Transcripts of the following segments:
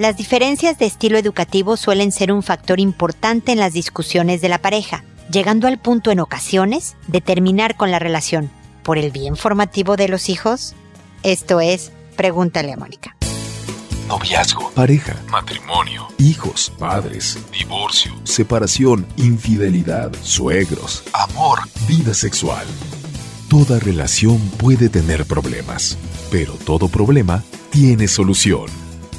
Las diferencias de estilo educativo suelen ser un factor importante en las discusiones de la pareja, llegando al punto en ocasiones de terminar con la relación. ¿Por el bien formativo de los hijos? Esto es, pregúntale a Mónica. Noviazgo, pareja, matrimonio, hijos, padres, divorcio, separación, infidelidad, suegros, amor, vida sexual. Toda relación puede tener problemas, pero todo problema tiene solución.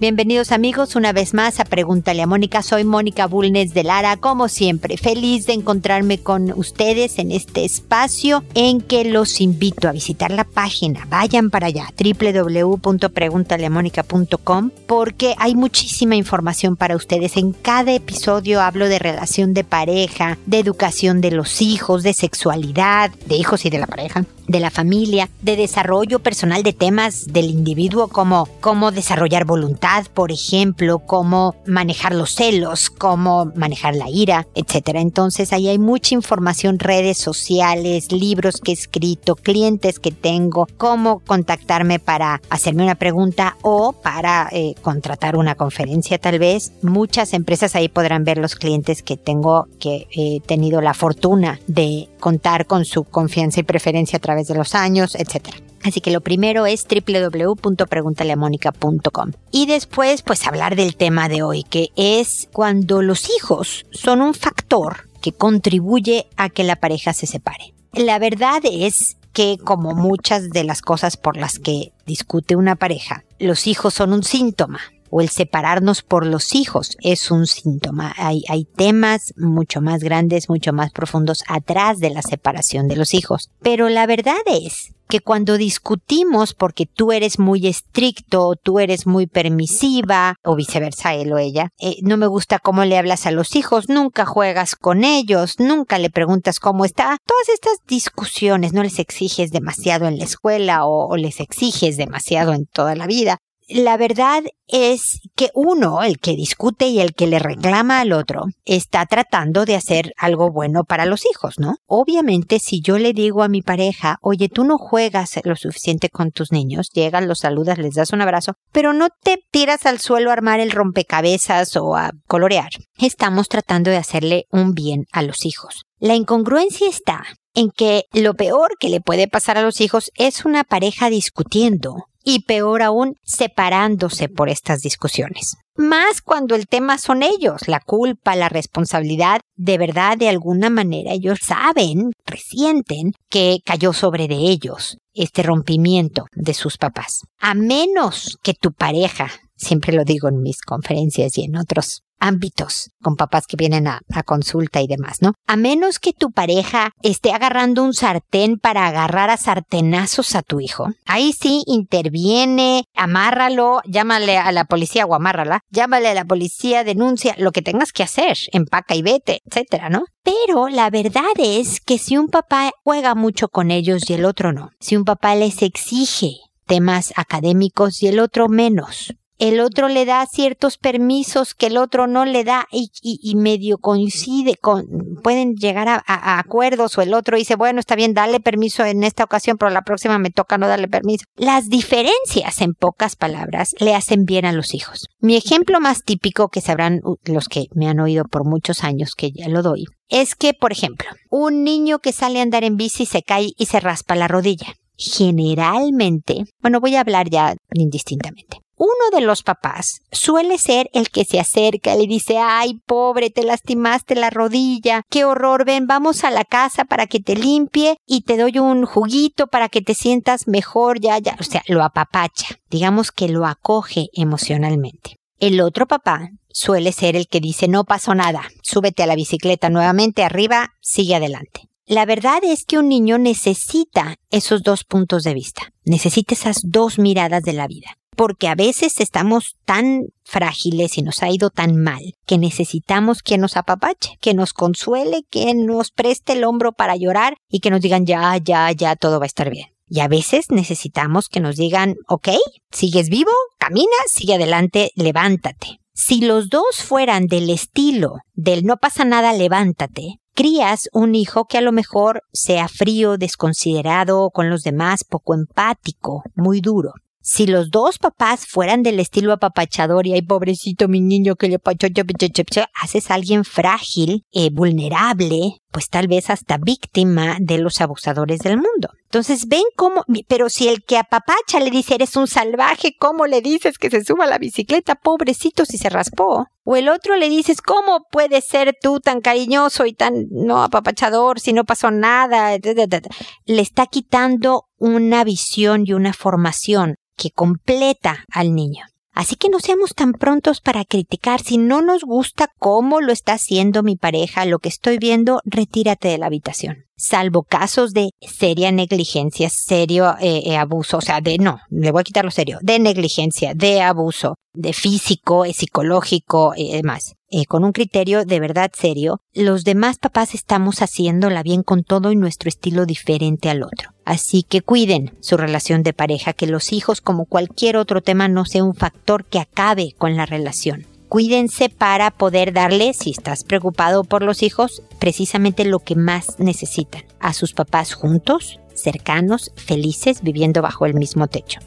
Bienvenidos amigos una vez más a Pregúntale a Mónica. Soy Mónica Bulnes de Lara, como siempre, feliz de encontrarme con ustedes en este espacio en que los invito a visitar la página. Vayan para allá, www.preguntaleamónica.com, porque hay muchísima información para ustedes. En cada episodio hablo de relación de pareja, de educación de los hijos, de sexualidad, de hijos y de la pareja de la familia, de desarrollo personal de temas del individuo como cómo desarrollar voluntad, por ejemplo, cómo manejar los celos, cómo manejar la ira, etcétera. Entonces ahí hay mucha información, redes sociales, libros que he escrito, clientes que tengo, cómo contactarme para hacerme una pregunta o para eh, contratar una conferencia tal vez. Muchas empresas ahí podrán ver los clientes que tengo que he tenido la fortuna de contar con su confianza y preferencia a través de los años, etc. Así que lo primero es www.preguntaleamónica.com. Y después, pues hablar del tema de hoy, que es cuando los hijos son un factor que contribuye a que la pareja se separe. La verdad es que como muchas de las cosas por las que discute una pareja, los hijos son un síntoma o el separarnos por los hijos es un síntoma. Hay, temas mucho más grandes, mucho más profundos atrás de la separación de los hijos. Pero la verdad es que cuando discutimos porque tú eres muy estricto, tú eres muy permisiva, o viceversa, él o ella, eh, no me gusta cómo le hablas a los hijos, nunca juegas con ellos, nunca le preguntas cómo está, todas estas discusiones no les exiges demasiado en la escuela o les exiges demasiado en toda la vida, la verdad es que uno, el que discute y el que le reclama al otro, está tratando de hacer algo bueno para los hijos, ¿no? Obviamente, si yo le digo a mi pareja, oye, tú no juegas lo suficiente con tus niños, llegas, los saludas, les das un abrazo, pero no te tiras al suelo a armar el rompecabezas o a colorear. Estamos tratando de hacerle un bien a los hijos. La incongruencia está en que lo peor que le puede pasar a los hijos es una pareja discutiendo y peor aún separándose por estas discusiones. Más cuando el tema son ellos, la culpa, la responsabilidad, de verdad de alguna manera ellos saben, resienten que cayó sobre de ellos este rompimiento de sus papás. A menos que tu pareja, siempre lo digo en mis conferencias y en otros ámbitos con papás que vienen a, consulta y demás, ¿no? A menos que tu pareja esté agarrando un sartén para agarrar a sartenazos a tu hijo, ahí sí interviene, amárralo, llámale a la policía o amárrala, llámale a la policía, denuncia, lo que tengas que hacer, empaca y vete, etcétera, ¿no? Pero la verdad es que si un papá juega mucho con ellos y el otro no, si un papá les exige temas académicos y el otro menos, el otro le da ciertos permisos que el otro no le da y, medio coincide con, pueden llegar a, acuerdos o el otro dice, bueno, está bien, dale permiso en esta ocasión, pero la próxima me toca no darle permiso. Las diferencias, en pocas palabras, le hacen bien a los hijos. Mi ejemplo más típico que sabrán los que me han oído por muchos años que ya lo doy, es que, por ejemplo, un niño que sale a andar en bici se cae y se raspa la rodilla generalmente, bueno, voy a hablar ya indistintamente uno de los papás suele ser el que se acerca, le dice, ay, pobre, te lastimaste la rodilla, qué horror, ven, vamos a la casa para que te limpie y te doy un juguito para que te sientas mejor, ya, ya, o sea, lo apapacha, digamos que lo acoge emocionalmente. El otro papá suele ser el que dice, no pasó nada, súbete a la bicicleta nuevamente arriba, sigue adelante. La verdad es que un niño necesita esos dos puntos de vista, necesita esas dos miradas de la vida porque a veces estamos tan frágiles y nos ha ido tan mal que necesitamos que nos apapache, que nos consuele, que nos preste el hombro para llorar y que nos digan ya, ya, ya, todo va a estar bien. Y a veces necesitamos que nos digan, ok, sigues vivo, camina, sigue adelante, levántate. Si los dos fueran del estilo del no pasa nada, levántate, crías un hijo que a lo mejor sea frío, desconsiderado con los demás, poco empático, muy duro. Si los dos papás fueran del estilo apapachador y ay pobrecito mi niño que le haces alguien frágil, eh, vulnerable, pues tal vez hasta víctima de los abusadores del mundo. Entonces ven cómo, pero si el que apapacha le dice eres un salvaje, ¿cómo le dices que se suba a la bicicleta? Pobrecito si se raspó. O el otro le dices, ¿cómo puedes ser tú tan cariñoso y tan no apapachador si no pasó nada? Le está quitando una visión y una formación que completa al niño. Así que no seamos tan prontos para criticar. Si no nos gusta cómo lo está haciendo mi pareja, lo que estoy viendo, retírate de la habitación. Salvo casos de seria negligencia, serio eh, eh, abuso, o sea, de no, le voy a quitar lo serio, de negligencia, de abuso, de físico, psicológico y demás. Eh, con un criterio de verdad serio, los demás papás estamos haciéndola bien con todo y nuestro estilo diferente al otro. Así que cuiden su relación de pareja, que los hijos, como cualquier otro tema, no sea un factor que acabe con la relación. Cuídense para poder darle, si estás preocupado por los hijos, precisamente lo que más necesitan. A sus papás juntos, cercanos, felices, viviendo bajo el mismo techo.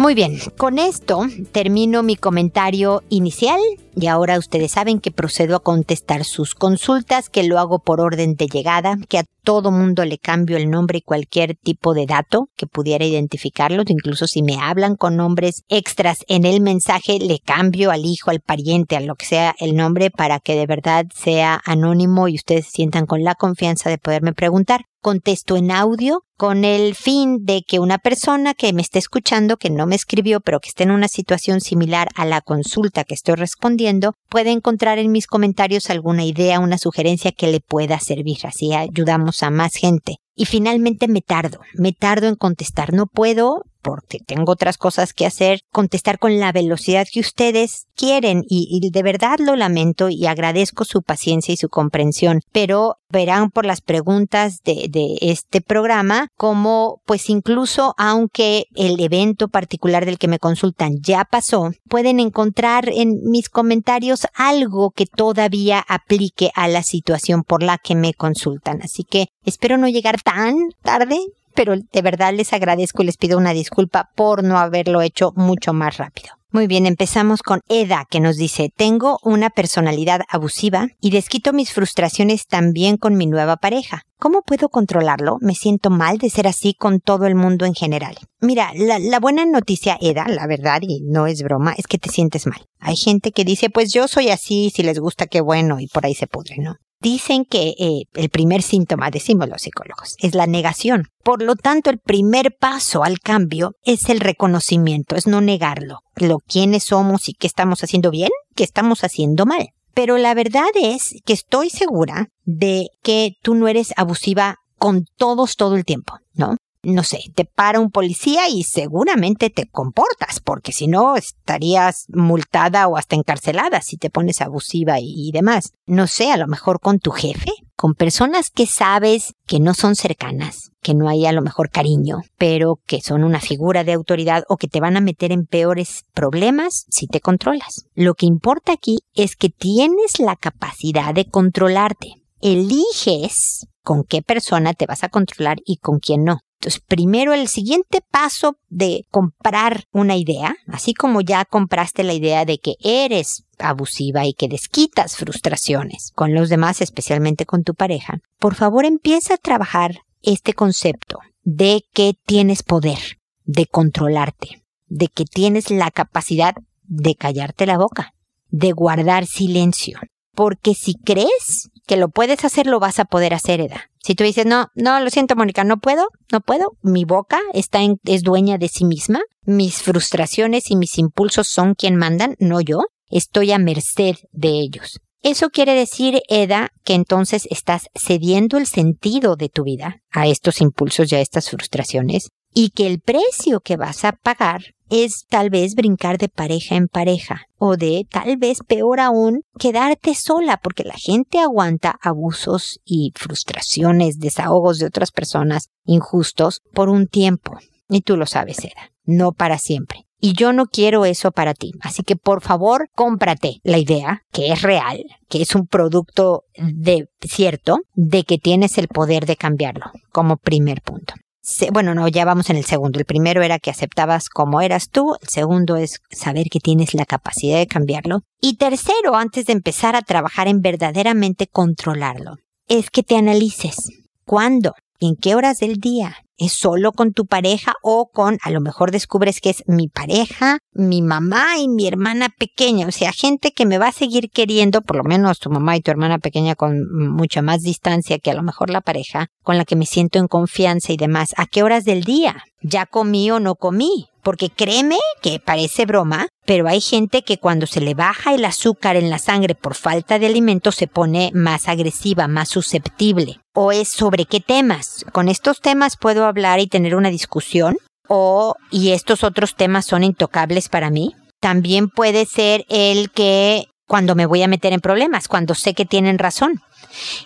Muy bien, con esto termino mi comentario inicial y ahora ustedes saben que procedo a contestar sus consultas, que lo hago por orden de llegada, que a todo mundo le cambio el nombre y cualquier tipo de dato que pudiera identificarlos, incluso si me hablan con nombres extras en el mensaje, le cambio al hijo, al pariente, a lo que sea el nombre para que de verdad sea anónimo y ustedes sientan con la confianza de poderme preguntar contesto en audio con el fin de que una persona que me esté escuchando, que no me escribió, pero que esté en una situación similar a la consulta que estoy respondiendo, puede encontrar en mis comentarios alguna idea, una sugerencia que le pueda servir. Así ayudamos a más gente. Y finalmente me tardo, me tardo en contestar. No puedo porque tengo otras cosas que hacer, contestar con la velocidad que ustedes quieren y, de verdad lo lamento y agradezco su paciencia y su comprensión, pero verán por las preguntas de, de este programa como pues incluso aunque el evento particular del que me consultan ya pasó, pueden encontrar en mis comentarios algo que todavía aplique a la situación por la que me consultan. Así que espero no llegar tan tarde pero de verdad les agradezco y les pido una disculpa por no haberlo hecho mucho más rápido. Muy bien, empezamos con Eda, que nos dice, tengo una personalidad abusiva y desquito mis frustraciones también con mi nueva pareja. ¿Cómo puedo controlarlo? Me siento mal de ser así con todo el mundo en general. Mira, la, la, buena noticia, Eda, la verdad, y no es broma, es que te sientes mal. Hay gente que dice, pues yo soy así, si les gusta, qué bueno, y por ahí se pudre, ¿no? Dicen que eh, el primer síntoma, decimos los psicólogos, es la negación. Por lo tanto, el primer paso al cambio es el reconocimiento, es no negarlo. Lo quiénes somos y qué estamos haciendo bien, qué estamos haciendo mal. Pero la verdad es que estoy segura de que tú no eres abusiva con todos todo el tiempo, ¿no? No sé, te para un policía y seguramente te comportas, porque si no estarías multada o hasta encarcelada si te pones abusiva y, demás. No sé, a lo mejor con tu jefe, con personas que sabes que no son cercanas, que no hay a lo mejor cariño, pero que son una figura de autoridad o que te van a meter en peores problemas si te controlas. Lo que importa aquí es que tienes la capacidad de controlarte. Eliges con qué persona te vas a controlar y con quién no. Entonces, primero el siguiente paso de comprar una idea, así como ya compraste la idea de que eres abusiva y que desquitas frustraciones con los demás, especialmente con tu pareja, por favor empieza a trabajar este concepto de que tienes poder, de controlarte, de que tienes la capacidad de callarte la boca, de guardar silencio. Porque si crees que lo puedes hacer, lo vas a poder hacer, Eda. Si tú dices, no, no, lo siento, Mónica, no puedo, no puedo, mi boca está en, es dueña de sí misma, mis frustraciones y mis impulsos son quien mandan, no yo, estoy a merced de ellos. Eso quiere decir, Eda, que entonces estás cediendo el sentido de tu vida a estos impulsos y a estas frustraciones y que el precio que vas a pagar es tal vez brincar de pareja en pareja o de tal vez peor aún quedarte sola porque la gente aguanta abusos y frustraciones, desahogos de otras personas injustos por un tiempo. Y tú lo sabes, Era, no para siempre. Y yo no quiero eso para ti. Así que por favor, cómprate la idea, que es real, que es un producto de cierto, de que tienes el poder de cambiarlo, como primer punto. Bueno, no, ya vamos en el segundo. El primero era que aceptabas como eras tú. El segundo es saber que tienes la capacidad de cambiarlo. Y tercero, antes de empezar a trabajar en verdaderamente controlarlo, es que te analices. ¿Cuándo? ¿En qué horas del día? ¿Es solo con tu pareja o con, a lo mejor descubres que es mi pareja, mi mamá y mi hermana pequeña? O sea, gente que me va a seguir queriendo, por lo menos tu mamá y tu hermana pequeña con mucha más distancia que a lo mejor la pareja, con la que me siento en confianza y demás. ¿A qué horas del día? ¿Ya comí o no comí? Porque créeme que parece broma, pero hay gente que cuando se le baja el azúcar en la sangre por falta de alimento se pone más agresiva, más susceptible. O es sobre qué temas. Con estos temas puedo hablar y tener una discusión. O, y estos otros temas son intocables para mí. También puede ser el que cuando me voy a meter en problemas, cuando sé que tienen razón.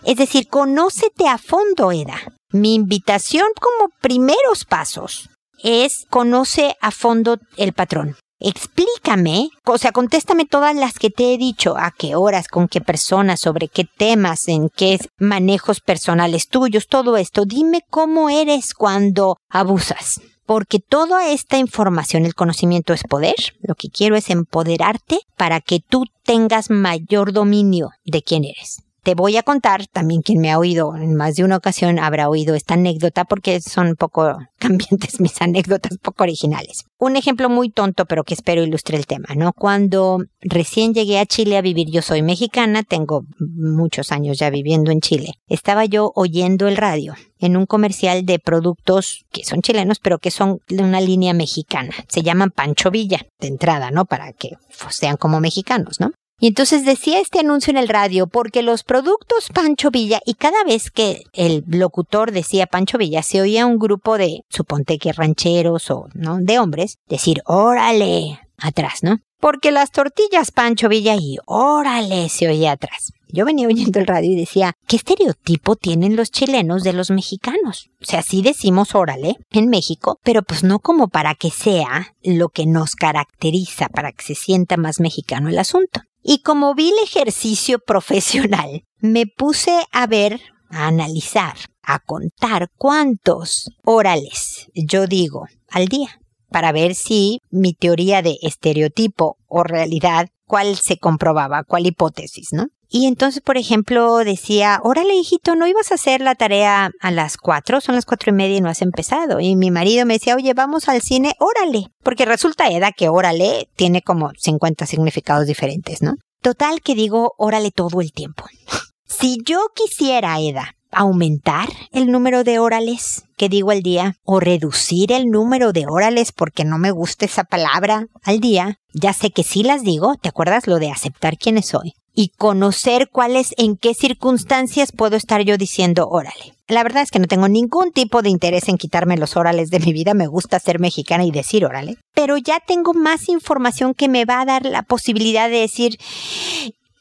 Es decir, conócete a fondo, Eda. Mi invitación como primeros pasos es conoce a fondo el patrón. Explícame, o sea, contéstame todas las que te he dicho, a qué horas, con qué personas, sobre qué temas, en qué manejos personales tuyos, todo esto. Dime cómo eres cuando abusas. Porque toda esta información, el conocimiento es poder. Lo que quiero es empoderarte para que tú tengas mayor dominio de quién eres. Te voy a contar, también quien me ha oído en más de una ocasión habrá oído esta anécdota porque son poco cambiantes mis anécdotas, poco originales. Un ejemplo muy tonto pero que espero ilustre el tema, ¿no? Cuando recién llegué a Chile a vivir, yo soy mexicana, tengo muchos años ya viviendo en Chile. Estaba yo oyendo el radio en un comercial de productos que son chilenos, pero que son de una línea mexicana. Se llaman Pancho Villa, de entrada, ¿no? Para que sean como mexicanos, ¿no? Y entonces decía este anuncio en el radio porque los productos Pancho Villa y cada vez que el locutor decía Pancho Villa se oía un grupo de, suponte que rancheros o, ¿no? De hombres decir, órale, atrás, ¿no? Porque las tortillas Pancho Villa y órale se oía atrás. Yo venía oyendo el radio y decía, ¿qué estereotipo tienen los chilenos de los mexicanos? O sea, sí decimos órale en México, pero pues no como para que sea lo que nos caracteriza, para que se sienta más mexicano el asunto. Y como vi el ejercicio profesional, me puse a ver, a analizar, a contar cuántos orales yo digo al día para ver si mi teoría de estereotipo o realidad, cuál se comprobaba, cuál hipótesis, ¿no? Y entonces, por ejemplo, decía, órale, hijito, ¿no ibas a hacer la tarea a las cuatro? Son las cuatro y media y no has empezado. Y mi marido me decía, oye, vamos al cine, órale. Porque resulta, Eda, que órale tiene como 50 significados diferentes, ¿no? Total que digo, órale todo el tiempo. si yo quisiera, Eda, aumentar el número de órales que digo al día o reducir el número de órales porque no me gusta esa palabra al día, ya sé que sí las digo, ¿te acuerdas lo de aceptar quiénes soy? y conocer cuáles, en qué circunstancias puedo estar yo diciendo órale. La verdad es que no tengo ningún tipo de interés en quitarme los órales de mi vida, me gusta ser mexicana y decir órale, pero ya tengo más información que me va a dar la posibilidad de decir,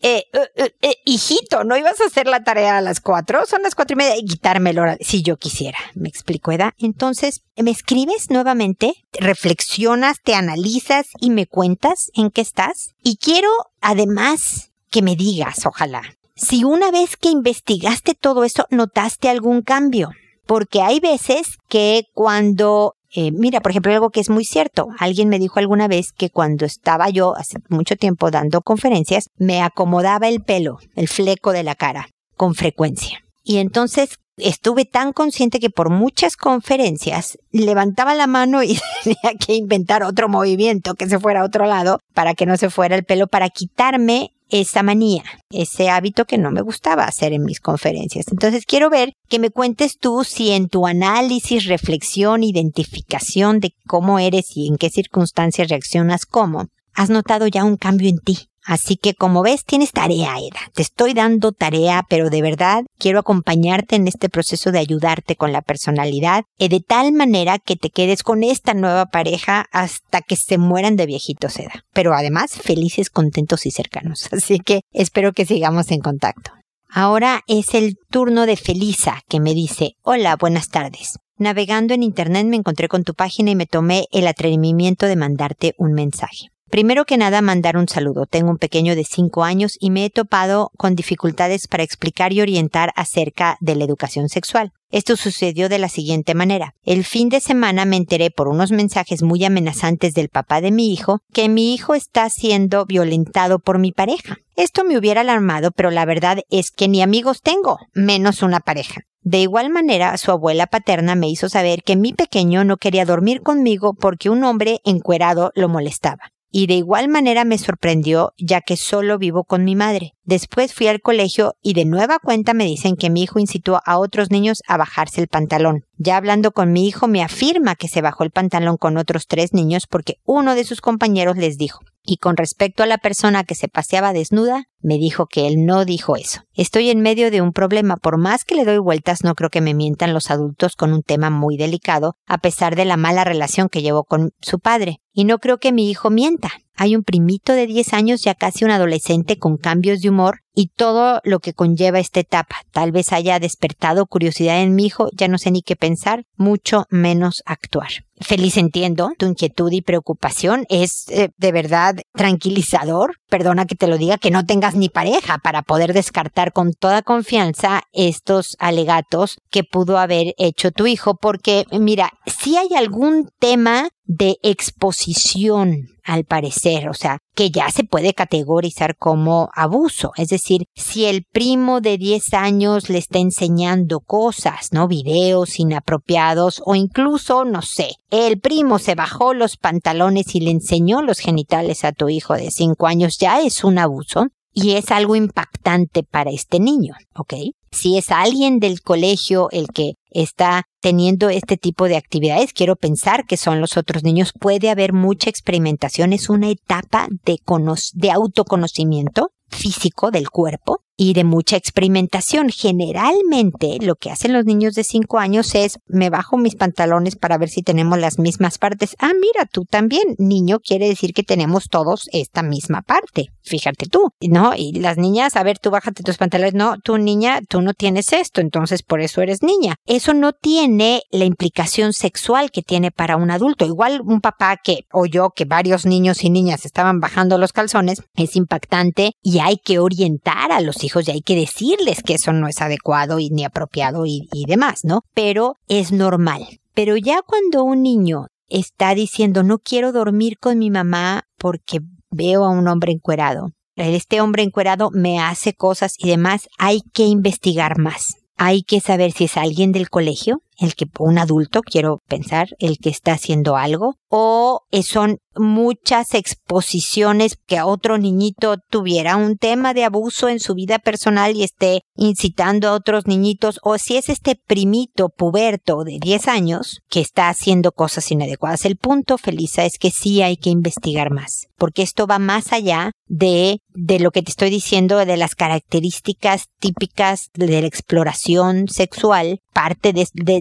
eh, eh, eh, hijito, ¿no ibas a hacer la tarea a las cuatro? Son las cuatro y media y quitarme el horario. Si yo quisiera, me explico, Eda. Entonces, me escribes nuevamente, reflexionas, te analizas y me cuentas en qué estás. Y quiero, además, que me digas, ojalá, si una vez que investigaste todo eso notaste algún cambio. Porque hay veces que cuando eh, mira, por ejemplo, algo que es muy cierto. Alguien me dijo alguna vez que cuando estaba yo hace mucho tiempo dando conferencias, me acomodaba el pelo, el fleco de la cara, con frecuencia. Y entonces estuve tan consciente que por muchas conferencias levantaba la mano y tenía que inventar otro movimiento que se fuera a otro lado para que no se fuera el pelo, para quitarme esa manía, ese hábito que no me gustaba hacer en mis conferencias. Entonces quiero ver que me cuentes tú si en tu análisis, reflexión, identificación de cómo eres y en qué circunstancias reaccionas cómo, has notado ya un cambio en ti. Así que como ves, tienes tarea, Eda. Te estoy dando tarea, pero de verdad quiero acompañarte en este proceso de ayudarte con la personalidad, y de tal manera que te quedes con esta nueva pareja hasta que se mueran de viejitos, Eda. Pero además, felices, contentos y cercanos. Así que espero que sigamos en contacto. Ahora es el turno de Felisa, que me dice, hola, buenas tardes. Navegando en Internet me encontré con tu página y me tomé el atrevimiento de mandarte un mensaje. Primero que nada, mandar un saludo. Tengo un pequeño de 5 años y me he topado con dificultades para explicar y orientar acerca de la educación sexual. Esto sucedió de la siguiente manera. El fin de semana me enteré por unos mensajes muy amenazantes del papá de mi hijo que mi hijo está siendo violentado por mi pareja. Esto me hubiera alarmado, pero la verdad es que ni amigos tengo, menos una pareja. De igual manera, su abuela paterna me hizo saber que mi pequeño no quería dormir conmigo porque un hombre encuerado lo molestaba y de igual manera me sorprendió ya que solo vivo con mi madre. Después fui al colegio y de nueva cuenta me dicen que mi hijo incitó a otros niños a bajarse el pantalón. Ya hablando con mi hijo me afirma que se bajó el pantalón con otros tres niños porque uno de sus compañeros les dijo. Y con respecto a la persona que se paseaba desnuda, me dijo que él no dijo eso. Estoy en medio de un problema. Por más que le doy vueltas, no creo que me mientan los adultos con un tema muy delicado, a pesar de la mala relación que llevó con su padre. Y no creo que mi hijo mienta. Hay un primito de 10 años, ya casi un adolescente con cambios de humor y todo lo que conlleva esta etapa. Tal vez haya despertado curiosidad en mi hijo, ya no sé ni qué pensar, mucho menos actuar. Feliz entiendo tu inquietud y preocupación. Es eh, de verdad tranquilizador. Perdona que te lo diga, que no tengas ni pareja para poder descartar con toda confianza estos alegatos que pudo haber hecho tu hijo, porque mira, si hay algún tema de exposición, al parecer, o sea, que ya se puede categorizar como abuso. Es decir, si el primo de 10 años le está enseñando cosas, ¿no? Videos inapropiados o incluso, no sé, el primo se bajó los pantalones y le enseñó los genitales a tu hijo de 5 años, ya es un abuso y es algo impactante para este niño, ¿ok? Si es alguien del colegio el que está teniendo este tipo de actividades, quiero pensar que son los otros niños, puede haber mucha experimentación, es una etapa de autoconocimiento físico del cuerpo y de mucha experimentación. Generalmente lo que hacen los niños de 5 años es me bajo mis pantalones para ver si tenemos las mismas partes. Ah, mira, tú también, niño, quiere decir que tenemos todos esta misma parte. Fíjate tú, ¿no? Y las niñas, a ver, tú bájate tus pantalones. No, tú niña, tú no tienes esto, entonces por eso eres niña. Eso no tiene la implicación sexual que tiene para un adulto. Igual un papá que oyó que varios niños y niñas estaban bajando los calzones es impactante y hay que orientar a los hijos y hay que decirles que eso no es adecuado y ni apropiado y, y demás, ¿no? Pero es normal. Pero ya cuando un niño está diciendo no quiero dormir con mi mamá porque veo a un hombre encuerado, este hombre encuerado me hace cosas y demás, hay que investigar más. Hay que saber si es alguien del colegio, el que un adulto, quiero pensar, el que está haciendo algo, o son muchas exposiciones que otro niñito tuviera un tema de abuso en su vida personal y esté incitando a otros niñitos, o si es este primito puberto de 10 años que está haciendo cosas inadecuadas. El punto, Felisa, es que sí hay que investigar más, porque esto va más allá de, de lo que te estoy diciendo, de las características típicas de la exploración sexual, parte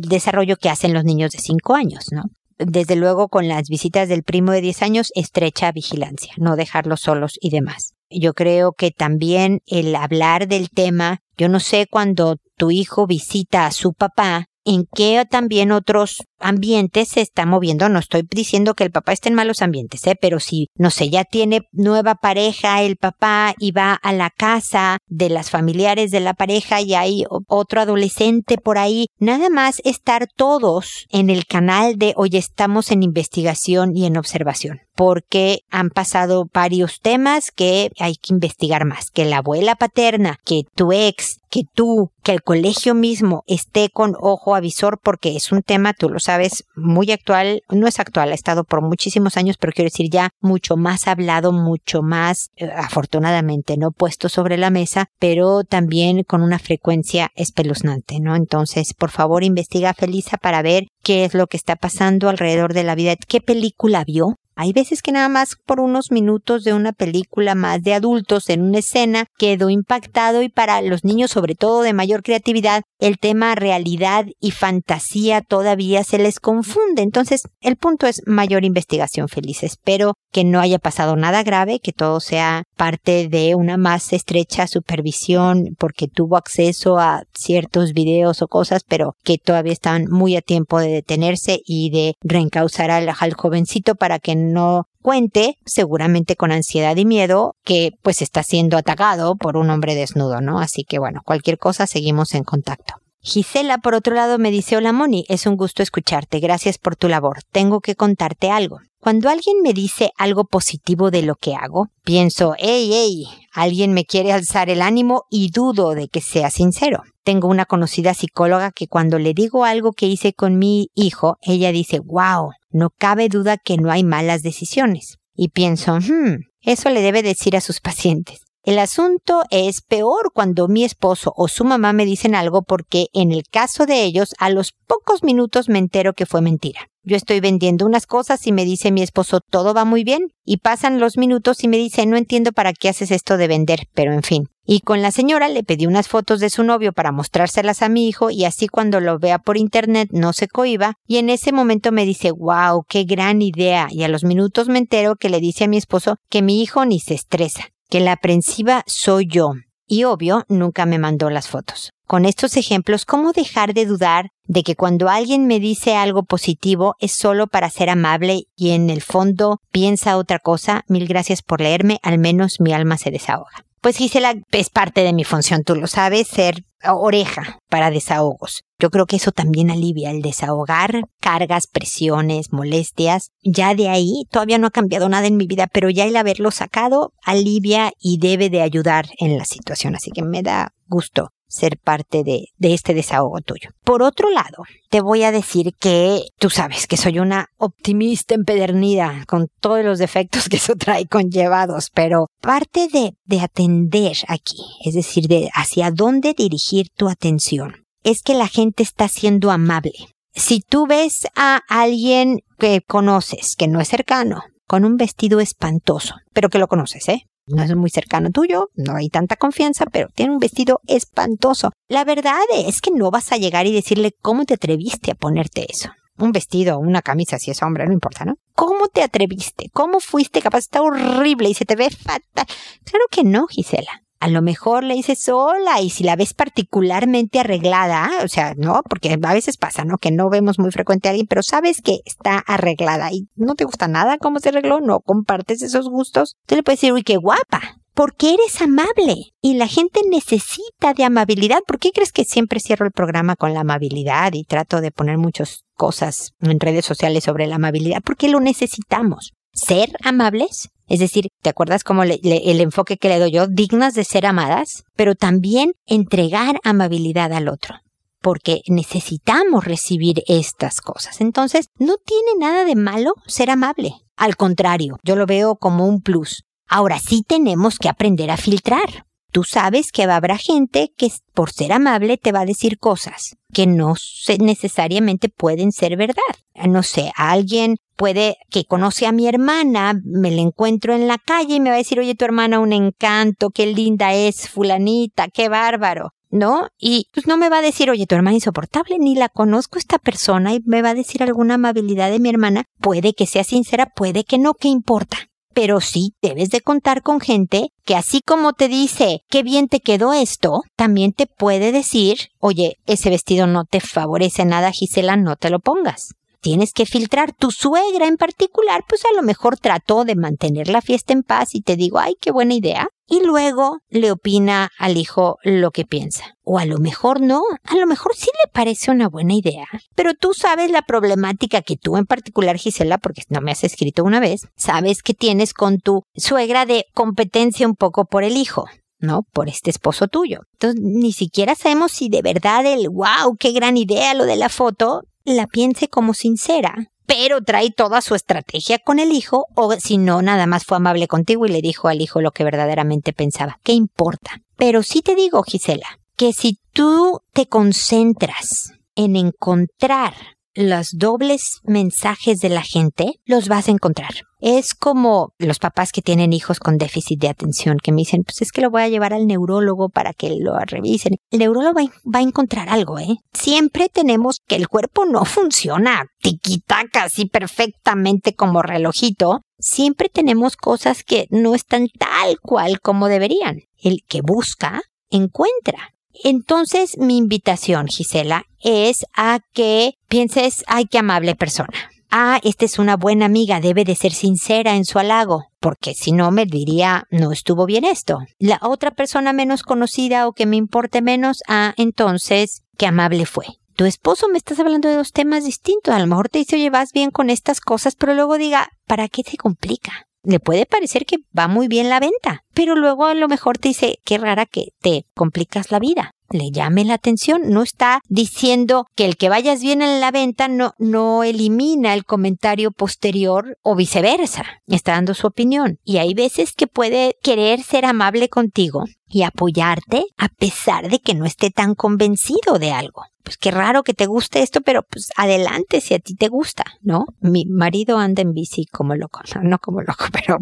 desarrollo que hacen los niños de 5 años, ¿no? desde luego con las visitas del primo de 10 años, estrecha vigilancia, no dejarlos solos y demás. Yo creo que también el hablar del tema, yo no sé cuando tu hijo visita a su papá, en qué también otros ambientes se está moviendo. No estoy diciendo que el papá esté en malos ambientes, ¿eh? pero si, no sé, ya tiene nueva pareja el papá y va a la casa de las familiares de la pareja y hay otro adolescente por ahí, nada más estar todos en el canal de hoy estamos en investigación y en observación porque han pasado varios temas que hay que investigar más, que la abuela paterna, que tu ex, que tú, que el colegio mismo esté con ojo avisor porque es un tema, tú lo sabes, muy actual, no es actual, ha estado por muchísimos años, pero quiero decir ya mucho más hablado, mucho más, eh, afortunadamente, no puesto sobre la mesa, pero también con una frecuencia espeluznante, ¿no? Entonces, por favor, investiga Felisa para ver qué es lo que está pasando alrededor de la vida, qué película vio, Hay veces que nada más por unos minutos de una película más de adultos en una escena quedó impactado y para los niños sobre todo de mayor creatividad el tema realidad y fantasía todavía se les confunde. Entonces el punto es mayor investigación feliz. Espero que no haya pasado nada grave, que todo sea parte de una más estrecha supervisión porque tuvo acceso a ciertos videos o cosas, pero que todavía están muy a tiempo de detenerse y de reencauzar al, al jovencito para que no cuente, seguramente con ansiedad y miedo, que pues está siendo atacado por un hombre desnudo, ¿no? Así que bueno, cualquier cosa seguimos en contacto. Gisela, por otro lado, me dice, hola Moni, es un gusto escucharte, gracias por tu labor, tengo que contarte algo. Cuando alguien me dice algo positivo de lo que hago, pienso, hey, hey, alguien me quiere alzar el ánimo y dudo de que sea sincero. Tengo una conocida psicóloga que cuando le digo algo que hice con mi hijo, ella dice, wow, no cabe duda que no hay malas decisiones. Y pienso, hmm, eso le debe decir a sus pacientes. El asunto es peor cuando mi esposo o su mamá me dicen algo porque en el caso de ellos a los pocos minutos me entero que fue mentira. Yo estoy vendiendo unas cosas y me dice mi esposo todo va muy bien y pasan los minutos y me dice no entiendo para qué haces esto de vender, pero en fin. Y con la señora le pedí unas fotos de su novio para mostrárselas a mi hijo y así cuando lo vea por internet no se cohiba y en ese momento me dice wow, qué gran idea y a los minutos me entero que le dice a mi esposo que mi hijo ni se estresa que la aprensiva soy yo. Y obvio, nunca me mandó las fotos. Con estos ejemplos, ¿cómo dejar de dudar de que cuando alguien me dice algo positivo es solo para ser amable y en el fondo piensa otra cosa? Mil gracias por leerme, al menos mi alma se desahoga. Pues Gisela, es parte de mi función, tú lo sabes, ser oreja para desahogos. Yo creo que eso también alivia el desahogar cargas, presiones, molestias. Ya de ahí todavía no ha cambiado nada en mi vida, pero ya el haberlo sacado alivia y debe de ayudar en la situación. Así que me da gusto ser parte de, este desahogo tuyo. Por otro lado, te voy a decir que tú sabes que soy una optimista empedernida con todos los defectos que eso trae conllevados, pero parte de, de atender aquí, es decir, de hacia dónde dirigir tu atención, es que la gente está siendo amable. Si tú ves a alguien que conoces, que no es cercano, con un vestido espantoso, pero que lo conoces, ¿eh? No es muy cercano tuyo, no hay tanta confianza, pero tiene un vestido espantoso. La verdad es que no vas a llegar y decirle cómo te atreviste a ponerte eso. Un vestido, una camisa, si es hombre, no importa, ¿no? ¿Cómo te atreviste? ¿Cómo fuiste capaz? Está horrible y se te ve fatal. Claro que no, Gisela a lo mejor le dices sola y si la ves particularmente arreglada, o sea, no, porque a veces pasa, ¿no? Que no vemos muy frecuente a alguien, pero sabes que está arreglada y no te gusta nada cómo se arregló, no compartes esos gustos, tú le puedes decir, uy, qué guapa. Porque eres amable y la gente necesita de amabilidad. ¿Por qué crees que siempre cierro el programa con la amabilidad y trato de poner muchas cosas en redes sociales sobre la amabilidad? Porque lo necesitamos. Ser amables es decir, ¿te acuerdas como el enfoque que le doy yo? Dignas de ser amadas, pero también entregar amabilidad al otro porque necesitamos recibir estas cosas. Entonces, no tiene nada de malo ser amable. Al contrario, yo lo veo como un plus. Ahora sí tenemos que aprender a filtrar. Tú sabes que habrá gente que por ser amable te va a decir cosas que no necesariamente pueden ser verdad. No sé, alguien puede que conoce a mi hermana, me la encuentro en la calle y me va a decir, oye, tu hermana un encanto, qué linda es, fulanita, qué bárbaro. ¿no? Y pues no me va a decir, oye, tu hermana insoportable, ni la conozco esta persona y me va a decir alguna amabilidad de mi hermana. Puede que sea sincera, puede que no, ¿qué importa? Pero sí debes de contar con gente que así como te dice, qué bien te quedó esto, también te puede decir, oye, ese vestido no te favorece nada, Gisela, no te lo pongas tienes que filtrar. Tu suegra en particular, pues a lo mejor trató de mantener la fiesta en paz y te digo, ay, qué buena idea. Y luego le opina al hijo lo que piensa. O a lo mejor no, a lo mejor sí le parece una buena idea. Pero tú sabes la problemática que tú en particular, Gisela, porque no me has escrito una vez, sabes que tienes con tu suegra de competencia un poco por el hijo. ¿no? Por este esposo tuyo. Entonces, ni siquiera sabemos si de verdad el wow, qué gran idea lo de la foto, la piense como sincera, pero trae toda su estrategia con el hijo, o si no, nada más fue amable contigo y le dijo al hijo lo que verdaderamente pensaba. ¿Qué importa? Pero sí te digo, Gisela, que si tú te concentras en encontrar los dobles mensajes de la gente los vas a encontrar. Es como los papás que tienen hijos con déficit de atención que me dicen, pues es que lo voy a llevar al neurólogo para que lo revisen. El neurólogo va, a encontrar algo, ¿eh? Siempre tenemos que el cuerpo no funciona tiquitaca así perfectamente como relojito. Siempre tenemos cosas que no están tal cual como deberían. El que busca, encuentra. Entonces, mi invitación, Gisela, es a que pienses, ay, qué amable persona. Ah, esta es una buena amiga, debe de ser sincera en su halago, porque si no me diría, no estuvo bien esto. La otra persona menos conocida o que me importe menos, ah, entonces, qué amable fue. Tu esposo me estás hablando de dos temas distintos. A lo mejor te dice, oye, vas bien con estas cosas, pero luego diga, ¿para qué te complica? Le puede parecer que va muy bien la venta, pero luego a lo mejor te dice, qué rara que te complicas la vida. Le llame la atención, no está diciendo que el que vayas bien en la venta no, no elimina el comentario posterior o viceversa. Está dando su opinión. Y hay veces que puede querer ser amable contigo y apoyarte a pesar de que no esté tan convencido de algo pues qué raro que te guste esto, pero pues adelante si a ti te gusta, ¿no? Mi marido anda en bici como loco, no, como loco, pero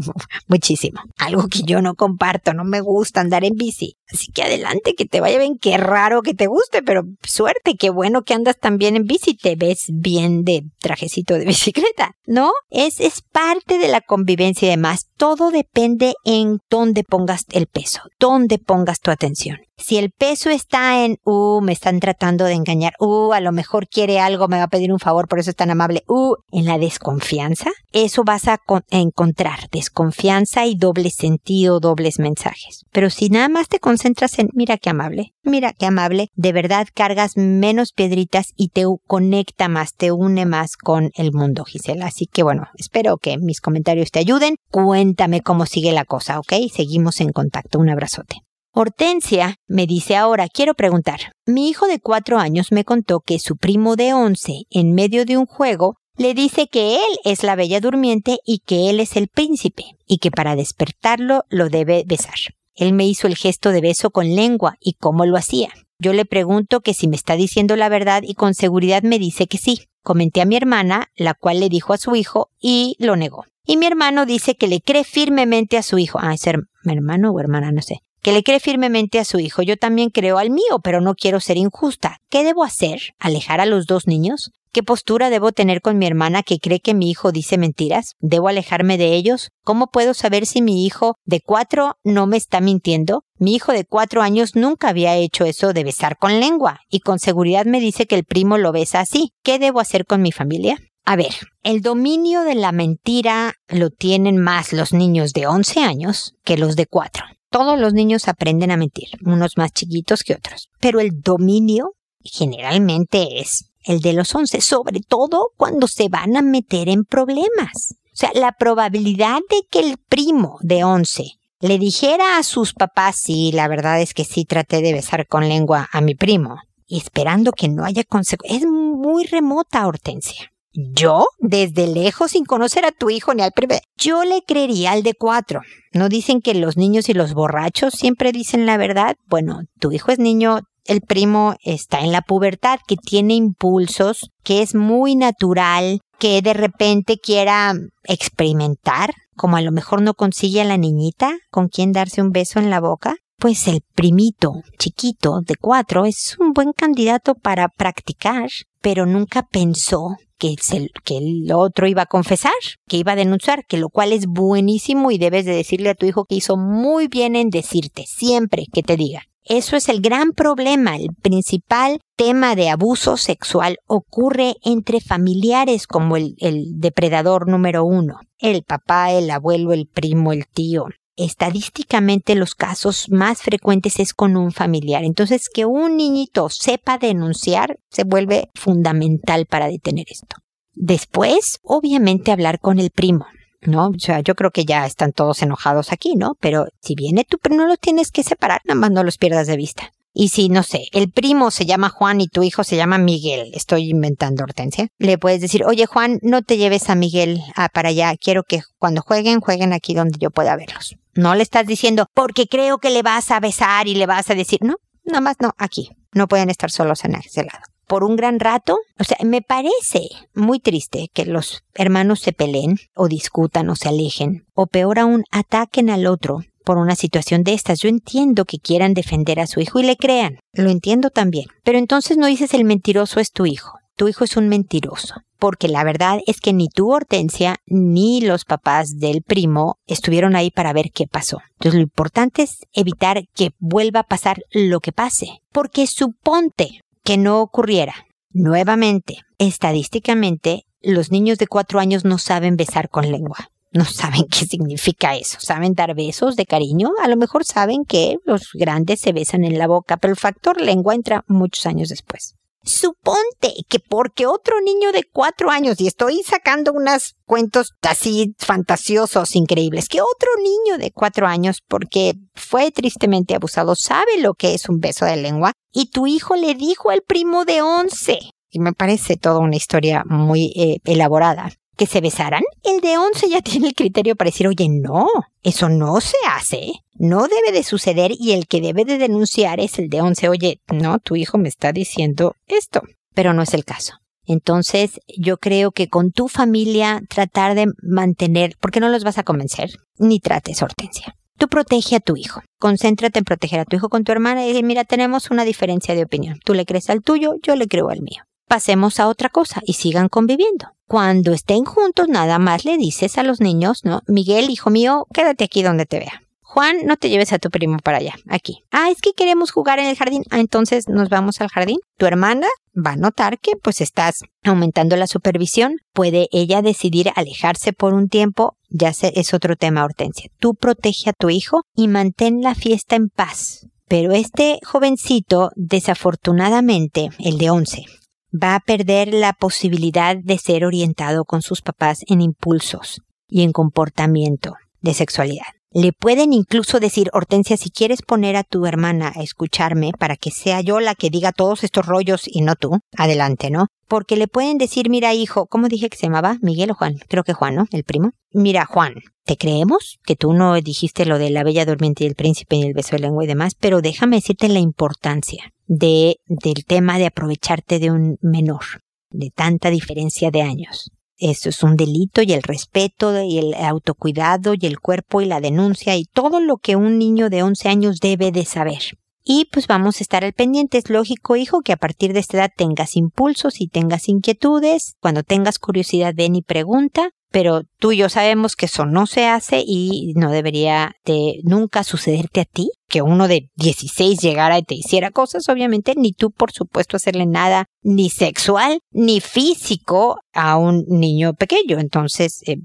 muchísimo. Algo que yo no comparto, no me gusta andar en bici. Así que adelante, que te vaya bien, qué raro que te guste, pero suerte, qué bueno que andas también en bici, te ves bien de trajecito de bicicleta, ¿no? Es, es parte de la convivencia y demás. Todo depende en dónde pongas el peso, dónde pongas tu atención. Si el peso está en, uh, me están tratando de engañar, uh, a lo mejor quiere algo, me va a pedir un favor, por eso es tan amable, uh, en la desconfianza, eso vas a, encontrar desconfianza y doble sentido, dobles mensajes. Pero si nada más te concentras en, mira qué amable, mira qué amable, de verdad cargas menos piedritas y te conecta más, te une más con el mundo, Gisela. Así que bueno, espero que mis comentarios te ayuden. Cuéntame cómo sigue la cosa, ¿ok? Seguimos en contacto. Un abrazote. Hortensia me dice ahora, quiero preguntar, mi hijo de cuatro años me contó que su primo de once, en medio de un juego, le dice que él es la bella durmiente y que él es el príncipe, y que para despertarlo lo debe besar. Él me hizo el gesto de beso con lengua y cómo lo hacía. Yo le pregunto que si me está diciendo la verdad y con seguridad me dice que sí. Comenté a mi hermana, la cual le dijo a su hijo y lo negó. Y mi hermano dice que le cree firmemente a su hijo. Ah, es mi hermano o hermana, no sé que le cree firmemente a su hijo. Yo también creo al mío, pero no quiero ser injusta. ¿Qué debo hacer? ¿Alejar a los dos niños? ¿Qué postura debo tener con mi hermana que cree que mi hijo dice mentiras? ¿Debo alejarme de ellos? ¿Cómo puedo saber si mi hijo de cuatro no me está mintiendo? Mi hijo de cuatro años nunca había hecho eso de besar con lengua, y con seguridad me dice que el primo lo besa así. ¿Qué debo hacer con mi familia? A ver, el dominio de la mentira lo tienen más los niños de 11 años que los de 4. Todos los niños aprenden a mentir, unos más chiquitos que otros. Pero el dominio generalmente es el de los 11, sobre todo cuando se van a meter en problemas. O sea, la probabilidad de que el primo de 11 le dijera a sus papás, sí, la verdad es que sí traté de besar con lengua a mi primo, y esperando que no haya consecuencias, es muy remota, Hortensia. Yo, desde lejos, sin conocer a tu hijo ni al primer, yo le creería al de cuatro. ¿No dicen que los niños y los borrachos siempre dicen la verdad? Bueno, tu hijo es niño, el primo está en la pubertad, que tiene impulsos, que es muy natural, que de repente quiera experimentar, como a lo mejor no consigue a la niñita con quien darse un beso en la boca. Pues el primito chiquito de cuatro es un buen candidato para practicar, pero nunca pensó que, que el otro iba a confesar, que iba a denunciar, que lo cual es buenísimo y debes de decirle a tu hijo que hizo muy bien en decirte siempre que te diga. Eso es el gran problema. El principal tema de abuso sexual ocurre entre familiares como el depredador número uno. El papá, el abuelo, el primo, el tío estadísticamente los casos más frecuentes es con un familiar. Entonces, que un niñito sepa denunciar se vuelve fundamental para detener esto. Después, obviamente, hablar con el primo. ¿no? O sea, yo creo que ya están todos enojados aquí, ¿no? Pero si viene tu primo, no los tienes que separar, nada más no los pierdas de vista. Y si, no sé, el primo se llama Juan y tu hijo se llama Miguel, estoy inventando Hortensia, le puedes decir, oye Juan, no te lleves a Miguel a para allá, quiero que cuando jueguen, jueguen aquí donde yo pueda verlos. No le estás diciendo, porque creo que le vas a besar y le vas a decir, no, nada más no, aquí. No pueden estar solos en ese lado. por un gran rato. O sea, me parece muy triste que los hermanos se peleen o discutan o se alejen, o peor aún, ataquen al otro por una situación de estas. Yo entiendo que quieran defender a su hijo y le crean, lo entiendo también. Pero entonces no dices el mentiroso es tu hijo. Tu hijo es un mentiroso, porque la verdad es que ni tú, Hortensia, ni los papás del primo estuvieron ahí para ver qué pasó. Entonces lo importante es evitar que vuelva a pasar lo que pase, porque suponte que no ocurriera. Nuevamente, estadísticamente, los niños de cuatro años no saben besar con lengua. No saben qué significa eso. Saben dar besos de cariño. A lo mejor saben que los grandes se besan en la boca, pero el factor lengua entra muchos años después. Suponte que porque otro niño de cuatro años, y estoy sacando unos cuentos así fantasiosos, increíbles, que otro niño de cuatro años, porque fue tristemente abusado, sabe lo que es un beso de lengua, y tu hijo le dijo al primo de once. Y me parece toda una historia muy eh, elaborada que se besaran, el de 11 ya tiene el criterio para decir, oye, no, eso no se hace, no debe de suceder y el que debe de denunciar es el de 11, oye, no, tu hijo me está diciendo esto, pero no es el caso. Entonces, yo creo que con tu familia tratar de mantener, porque no los vas a convencer, ni trates hortensia. Tú protege a tu hijo. Concéntrate en proteger a tu hijo con tu hermana y decir, mira, tenemos una diferencia de opinión. Tú le crees al tuyo, yo le creo al mío pasemos a otra cosa y sigan conviviendo. Cuando estén juntos, nada más le dices a los niños, ¿no? Miguel, hijo mío, quédate aquí donde te vea. Juan, no te lleves a tu primo para allá, aquí. Ah, es que queremos jugar en el jardín. Ah, entonces nos vamos al jardín. Tu hermana va a notar que pues estás aumentando la supervisión. Puede ella decidir alejarse por un tiempo. Ya sé, es otro tema, Hortensia. Tú protege a tu hijo y mantén la fiesta en paz. Pero este jovencito, desafortunadamente, el de 11, va a perder la posibilidad de ser orientado con sus papás en impulsos y en comportamiento de sexualidad. Le pueden incluso decir, Hortensia, si quieres poner a tu hermana a escucharme para que sea yo la que diga todos estos rollos y no tú, adelante, ¿no? Porque le pueden decir, mira hijo, ¿cómo dije que se llamaba? Miguel o Juan? Creo que Juan, ¿no? El primo. Mira Juan, te creemos que tú no dijiste lo de la bella durmiente y el príncipe y el beso de lengua y demás, pero déjame decirte la importancia de, del tema de aprovecharte de un menor, de tanta diferencia de años. Eso es un delito y el respeto y el autocuidado y el cuerpo y la denuncia y todo lo que un niño de 11 años debe de saber. Y pues vamos a estar al pendiente. Es lógico, hijo, que a partir de esta edad tengas impulsos y tengas inquietudes. Cuando tengas curiosidad, ven y pregunta pero tú y yo sabemos que eso no se hace y no debería de nunca sucederte a ti, que uno de 16 llegara y te hiciera cosas, obviamente, ni tú, por supuesto, hacerle nada, ni sexual, ni físico a un niño pequeño. Entonces, eh,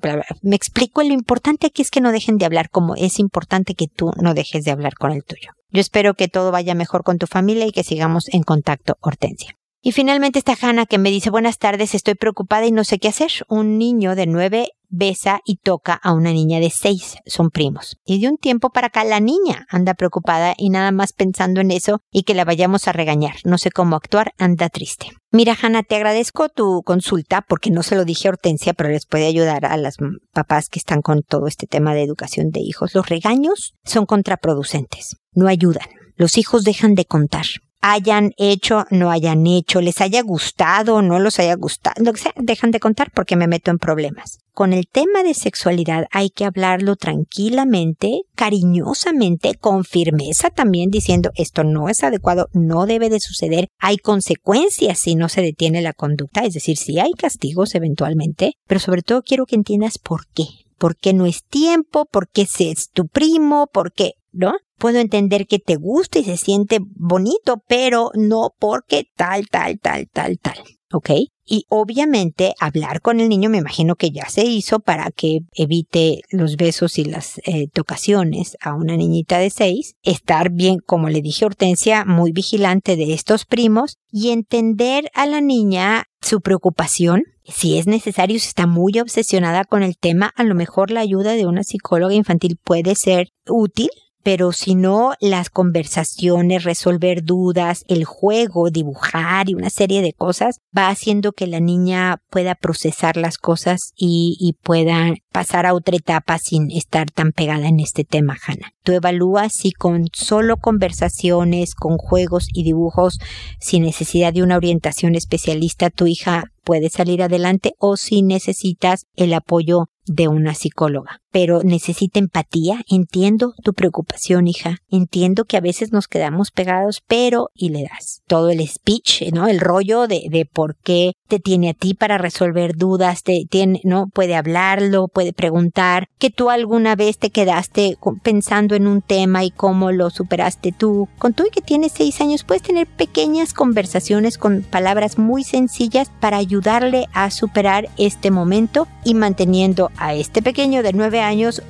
me explico, lo importante aquí es que no dejen de hablar como es importante que tú no dejes de hablar con el tuyo. Yo espero que todo vaya mejor con tu familia y que sigamos en contacto, Hortensia. Y finalmente está Hannah que me dice buenas tardes, estoy preocupada y no sé qué hacer. Un niño de nueve besa y toca a una niña de seis, son primos. Y de un tiempo para acá la niña anda preocupada y nada más pensando en eso y que la vayamos a regañar. No sé cómo actuar, anda triste. Mira, Hannah, te agradezco tu consulta porque no se lo dije a Hortensia, pero les puede ayudar a las papás que están con todo este tema de educación de hijos. Los regaños son contraproducentes, no ayudan. Los hijos dejan de contar hayan hecho, no hayan hecho, les haya gustado, no los haya gustado, lo que sea, dejan de contar porque me meto en problemas. Con el tema de sexualidad hay que hablarlo tranquilamente, cariñosamente, con firmeza también diciendo esto no es adecuado, no debe de suceder, hay consecuencias si no se detiene la conducta, es decir, si hay castigos eventualmente, pero sobre todo quiero que entiendas por qué. ¿Por qué no es tiempo? ¿Por qué es tu primo? ¿Por qué? ¿No? Puedo entender que te guste y se siente bonito, pero no porque tal, tal, tal, tal, tal. ¿Ok? Y obviamente hablar con el niño me imagino que ya se hizo para que evite los besos y las eh, tocaciones a una niñita de seis, estar bien, como le dije Hortensia, muy vigilante de estos primos y entender a la niña su preocupación. Si es necesario, si está muy obsesionada con el tema, a lo mejor la ayuda de una psicóloga infantil puede ser útil pero si no, las conversaciones, resolver dudas, el juego, dibujar y una serie de cosas va haciendo que la niña pueda procesar las cosas y, pueda pasar a otra etapa sin estar tan pegada en este tema, Hannah. Tú evalúas si con solo conversaciones, con juegos y dibujos, sin necesidad de una orientación especialista, tu hija puede salir adelante o si necesitas el apoyo de una psicóloga. Pero necesita empatía. Entiendo tu preocupación, hija. Entiendo que a veces nos quedamos pegados, pero y le das todo el speech, ¿no? El rollo de, de por qué te tiene a ti para resolver dudas, te tiene, ¿no? Puede hablarlo, puede preguntar, que tú alguna vez te quedaste pensando en un tema y cómo lo superaste tú. Con tú y que tienes seis años, puedes tener pequeñas conversaciones con palabras muy sencillas para ayudarle a superar este momento y manteniendo a este pequeño de nueve años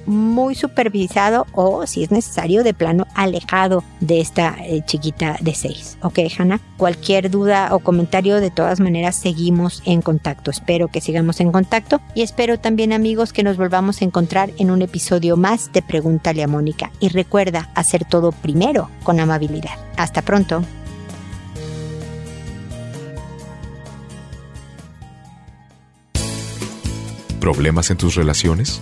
muy supervisado o, si es necesario, de plano alejado de esta eh, chiquita de seis. Ok, Hannah, cualquier duda o comentario, de todas maneras, seguimos en contacto. Espero que sigamos en contacto y espero también, amigos, que nos volvamos a encontrar en un episodio más de Pregúntale a Mónica. Y recuerda hacer todo primero con amabilidad. Hasta pronto. ¿Problemas en tus relaciones?